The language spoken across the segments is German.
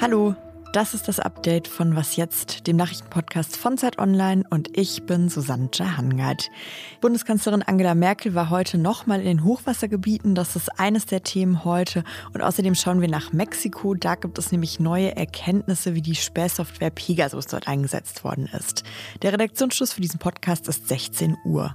Hallo, das ist das Update von Was jetzt, dem Nachrichtenpodcast von Zeit Online und ich bin Susanne Jahangard. Bundeskanzlerin Angela Merkel war heute nochmal in den Hochwassergebieten. Das ist eines der Themen heute. Und außerdem schauen wir nach Mexiko. Da gibt es nämlich neue Erkenntnisse, wie die Spähsoftware Pegasus dort eingesetzt worden ist. Der Redaktionsschluss für diesen Podcast ist 16 Uhr.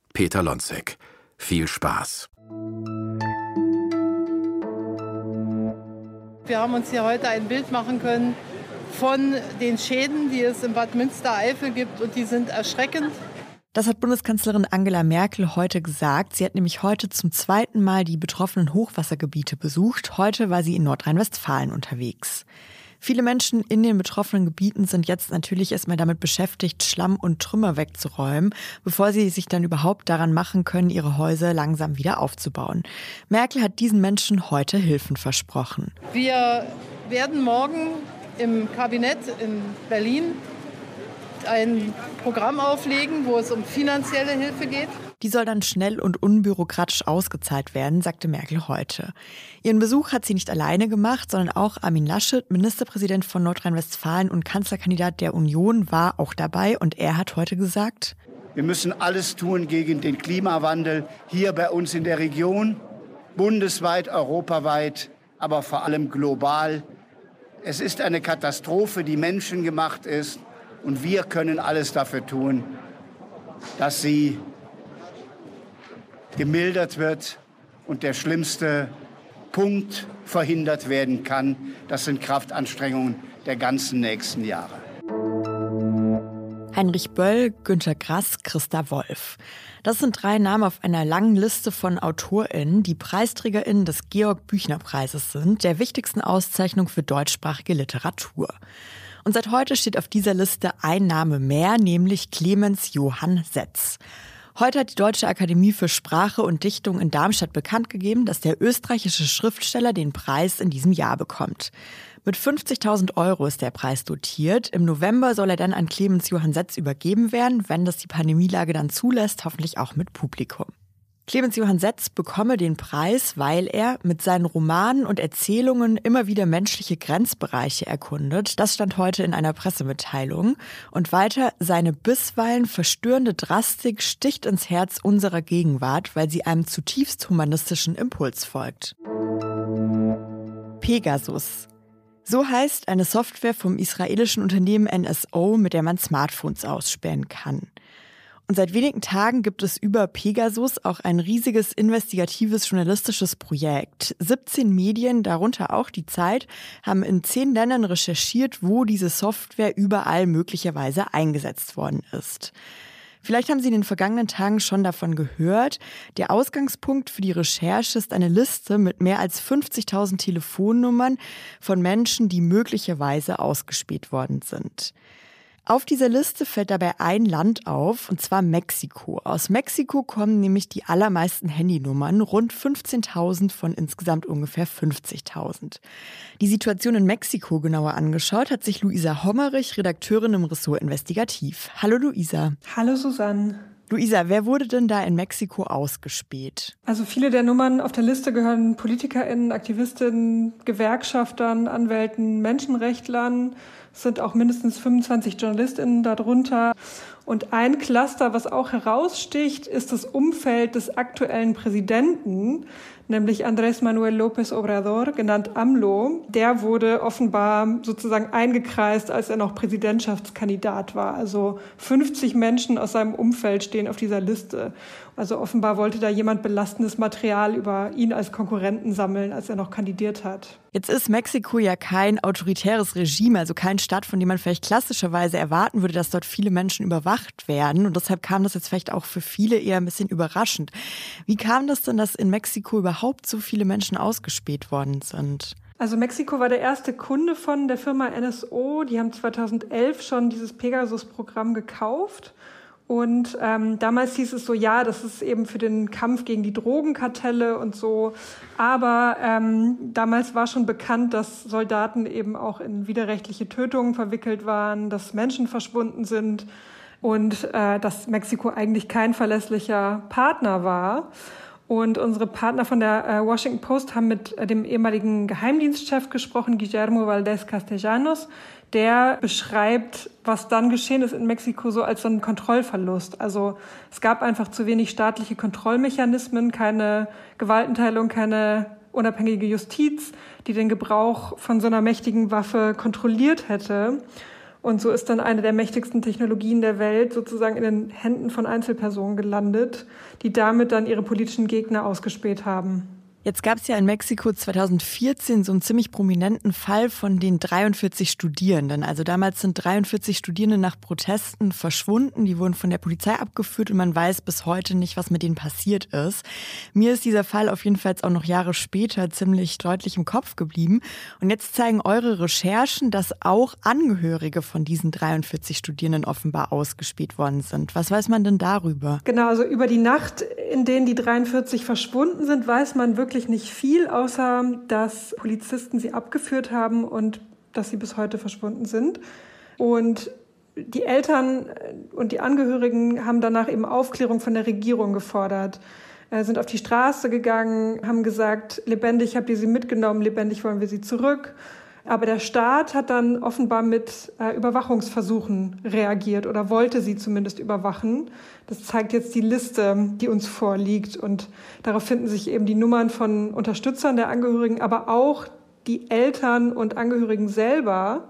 Peter Lonzek. Viel Spaß. Wir haben uns hier heute ein Bild machen können von den Schäden, die es im Bad Münstereifel gibt und die sind erschreckend. Das hat Bundeskanzlerin Angela Merkel heute gesagt. Sie hat nämlich heute zum zweiten Mal die betroffenen Hochwassergebiete besucht. Heute war sie in Nordrhein-Westfalen unterwegs. Viele Menschen in den betroffenen Gebieten sind jetzt natürlich erstmal damit beschäftigt, Schlamm und Trümmer wegzuräumen, bevor sie sich dann überhaupt daran machen können, ihre Häuser langsam wieder aufzubauen. Merkel hat diesen Menschen heute Hilfen versprochen. Wir werden morgen im Kabinett in Berlin ein Programm auflegen, wo es um finanzielle Hilfe geht. Die soll dann schnell und unbürokratisch ausgezahlt werden, sagte Merkel heute. Ihren Besuch hat sie nicht alleine gemacht, sondern auch Armin Laschet, Ministerpräsident von Nordrhein-Westfalen und Kanzlerkandidat der Union, war auch dabei und er hat heute gesagt, wir müssen alles tun gegen den Klimawandel hier bei uns in der Region, bundesweit, europaweit, aber vor allem global. Es ist eine Katastrophe, die menschengemacht ist und wir können alles dafür tun, dass sie gemildert wird und der schlimmste Punkt verhindert werden kann. Das sind Kraftanstrengungen der ganzen nächsten Jahre. Heinrich Böll, Günter Grass, Christa Wolf. Das sind drei Namen auf einer langen Liste von AutorInnen, die PreisträgerInnen des Georg-Büchner-Preises sind, der wichtigsten Auszeichnung für deutschsprachige Literatur. Und seit heute steht auf dieser Liste ein Name mehr, nämlich Clemens Johann Setz. Heute hat die Deutsche Akademie für Sprache und Dichtung in Darmstadt bekannt gegeben, dass der österreichische Schriftsteller den Preis in diesem Jahr bekommt. Mit 50.000 Euro ist der Preis dotiert. Im November soll er dann an Clemens Johann Setz übergeben werden, wenn das die Pandemielage dann zulässt, hoffentlich auch mit Publikum. Clemens Johann Setz bekomme den Preis, weil er mit seinen Romanen und Erzählungen immer wieder menschliche Grenzbereiche erkundet. Das stand heute in einer Pressemitteilung. Und weiter, seine bisweilen verstörende Drastik sticht ins Herz unserer Gegenwart, weil sie einem zutiefst humanistischen Impuls folgt. Pegasus. So heißt eine Software vom israelischen Unternehmen NSO, mit der man Smartphones ausspähen kann. Und seit wenigen Tagen gibt es über Pegasus auch ein riesiges investigatives journalistisches Projekt. 17 Medien, darunter auch die Zeit, haben in zehn Ländern recherchiert, wo diese Software überall möglicherweise eingesetzt worden ist. Vielleicht haben Sie in den vergangenen Tagen schon davon gehört. Der Ausgangspunkt für die Recherche ist eine Liste mit mehr als 50.000 Telefonnummern von Menschen, die möglicherweise ausgespäht worden sind. Auf dieser Liste fällt dabei ein Land auf, und zwar Mexiko. Aus Mexiko kommen nämlich die allermeisten Handynummern, rund 15.000 von insgesamt ungefähr 50.000. Die Situation in Mexiko genauer angeschaut hat sich Luisa Hommerich, Redakteurin im Ressort Investigativ. Hallo Luisa. Hallo Susanne. Luisa, wer wurde denn da in Mexiko ausgespäht? Also viele der Nummern auf der Liste gehören PolitikerInnen, Aktivistinnen, Gewerkschaftern, Anwälten, Menschenrechtlern. Es sind auch mindestens 25 JournalistInnen darunter. Und ein Cluster, was auch heraussticht, ist das Umfeld des aktuellen Präsidenten, nämlich Andrés Manuel López Obrador, genannt AMLO. Der wurde offenbar sozusagen eingekreist, als er noch Präsidentschaftskandidat war. Also 50 Menschen aus seinem Umfeld stehen auf dieser Liste. Also offenbar wollte da jemand belastendes Material über ihn als Konkurrenten sammeln, als er noch kandidiert hat. Jetzt ist Mexiko ja kein autoritäres Regime, also kein Staat, von dem man vielleicht klassischerweise erwarten würde, dass dort viele Menschen überwacht werden. Und deshalb kam das jetzt vielleicht auch für viele eher ein bisschen überraschend. Wie kam das denn, dass in Mexiko überhaupt so viele Menschen ausgespäht worden sind? Also Mexiko war der erste Kunde von der Firma NSO. Die haben 2011 schon dieses Pegasus-Programm gekauft. Und ähm, damals hieß es so, ja, das ist eben für den Kampf gegen die Drogenkartelle und so. Aber ähm, damals war schon bekannt, dass Soldaten eben auch in widerrechtliche Tötungen verwickelt waren, dass Menschen verschwunden sind und äh, dass Mexiko eigentlich kein verlässlicher Partner war. Und unsere Partner von der äh, Washington Post haben mit äh, dem ehemaligen Geheimdienstchef gesprochen, Guillermo Valdez Castellanos. Der beschreibt, was dann geschehen ist in Mexiko so als so einen Kontrollverlust. Also es gab einfach zu wenig staatliche Kontrollmechanismen, keine Gewaltenteilung, keine unabhängige Justiz, die den Gebrauch von so einer mächtigen Waffe kontrolliert hätte. Und so ist dann eine der mächtigsten Technologien der Welt sozusagen in den Händen von Einzelpersonen gelandet, die damit dann ihre politischen Gegner ausgespäht haben. Jetzt gab es ja in Mexiko 2014 so einen ziemlich prominenten Fall von den 43 Studierenden. Also damals sind 43 Studierende nach Protesten verschwunden. Die wurden von der Polizei abgeführt und man weiß bis heute nicht, was mit denen passiert ist. Mir ist dieser Fall auf jeden Fall auch noch Jahre später ziemlich deutlich im Kopf geblieben. Und jetzt zeigen eure Recherchen, dass auch Angehörige von diesen 43 Studierenden offenbar ausgespäht worden sind. Was weiß man denn darüber? Genau, also über die Nacht, in denen die 43 verschwunden sind, weiß man wirklich nicht viel, außer dass Polizisten sie abgeführt haben und dass sie bis heute verschwunden sind. Und die Eltern und die Angehörigen haben danach eben Aufklärung von der Regierung gefordert, äh, sind auf die Straße gegangen, haben gesagt, lebendig habt ihr sie mitgenommen, lebendig wollen wir sie zurück. Aber der Staat hat dann offenbar mit äh, Überwachungsversuchen reagiert oder wollte sie zumindest überwachen. Das zeigt jetzt die Liste, die uns vorliegt. Und darauf finden sich eben die Nummern von Unterstützern der Angehörigen, aber auch die Eltern und Angehörigen selber.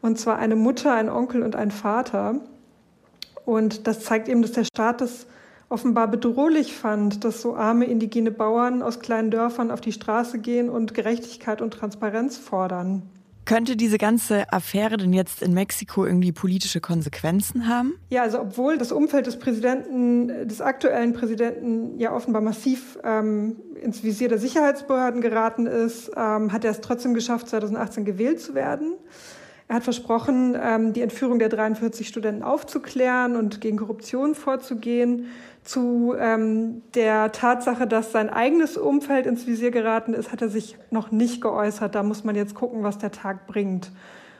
Und zwar eine Mutter, ein Onkel und ein Vater. Und das zeigt eben, dass der Staat das offenbar bedrohlich fand, dass so arme indigene Bauern aus kleinen Dörfern auf die Straße gehen und Gerechtigkeit und Transparenz fordern. Könnte diese ganze Affäre denn jetzt in Mexiko irgendwie politische Konsequenzen haben? Ja, also obwohl das Umfeld des Präsidenten, des aktuellen Präsidenten ja offenbar massiv ähm, ins Visier der Sicherheitsbehörden geraten ist, ähm, hat er es trotzdem geschafft, 2018 gewählt zu werden. Er hat versprochen, ähm, die Entführung der 43 Studenten aufzuklären und gegen Korruption vorzugehen. Zu ähm, der Tatsache, dass sein eigenes Umfeld ins Visier geraten ist, hat er sich noch nicht geäußert. Da muss man jetzt gucken, was der Tag bringt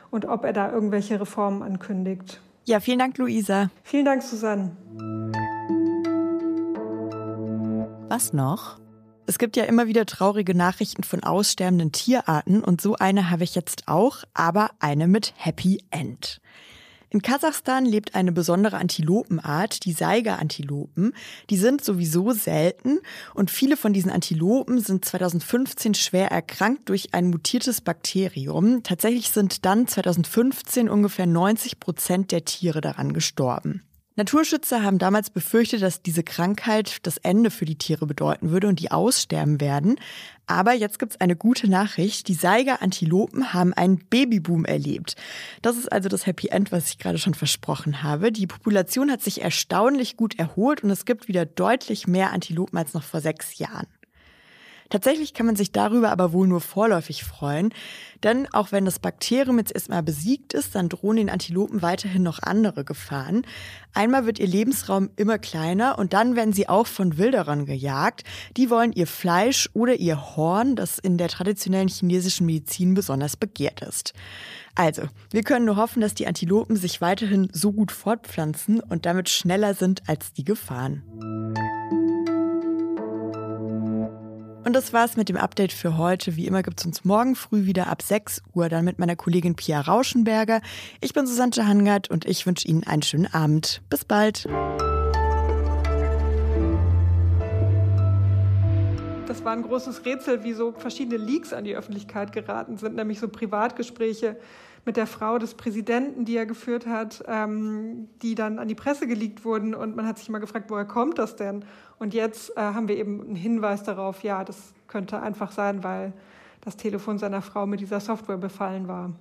und ob er da irgendwelche Reformen ankündigt. Ja, vielen Dank, Luisa. Vielen Dank, Susanne. Was noch? Es gibt ja immer wieder traurige Nachrichten von aussterbenden Tierarten und so eine habe ich jetzt auch, aber eine mit Happy End. In Kasachstan lebt eine besondere Antilopenart, die Saiga-Antilopen. Die sind sowieso selten und viele von diesen Antilopen sind 2015 schwer erkrankt durch ein mutiertes Bakterium. Tatsächlich sind dann 2015 ungefähr 90 Prozent der Tiere daran gestorben. Naturschützer haben damals befürchtet, dass diese Krankheit das Ende für die Tiere bedeuten würde und die aussterben werden. Aber jetzt gibt's eine gute Nachricht. Die Saiga-Antilopen haben einen Babyboom erlebt. Das ist also das Happy End, was ich gerade schon versprochen habe. Die Population hat sich erstaunlich gut erholt und es gibt wieder deutlich mehr Antilopen als noch vor sechs Jahren. Tatsächlich kann man sich darüber aber wohl nur vorläufig freuen, denn auch wenn das Bakterium jetzt erstmal besiegt ist, dann drohen den Antilopen weiterhin noch andere Gefahren. Einmal wird ihr Lebensraum immer kleiner und dann werden sie auch von Wilderern gejagt. Die wollen ihr Fleisch oder ihr Horn, das in der traditionellen chinesischen Medizin besonders begehrt ist. Also, wir können nur hoffen, dass die Antilopen sich weiterhin so gut fortpflanzen und damit schneller sind als die Gefahren. Und das war's mit dem Update für heute. Wie immer gibt's uns morgen früh wieder ab 6 Uhr dann mit meiner Kollegin Pia Rauschenberger. Ich bin Susanne Hangard und ich wünsche Ihnen einen schönen Abend. Bis bald. Das war ein großes Rätsel, wie so verschiedene Leaks an die Öffentlichkeit geraten sind, nämlich so Privatgespräche mit der Frau des Präsidenten, die er geführt hat, ähm, die dann an die Presse geleakt wurden. Und man hat sich immer gefragt, woher kommt das denn? Und jetzt äh, haben wir eben einen Hinweis darauf, ja, das könnte einfach sein, weil das Telefon seiner Frau mit dieser Software befallen war.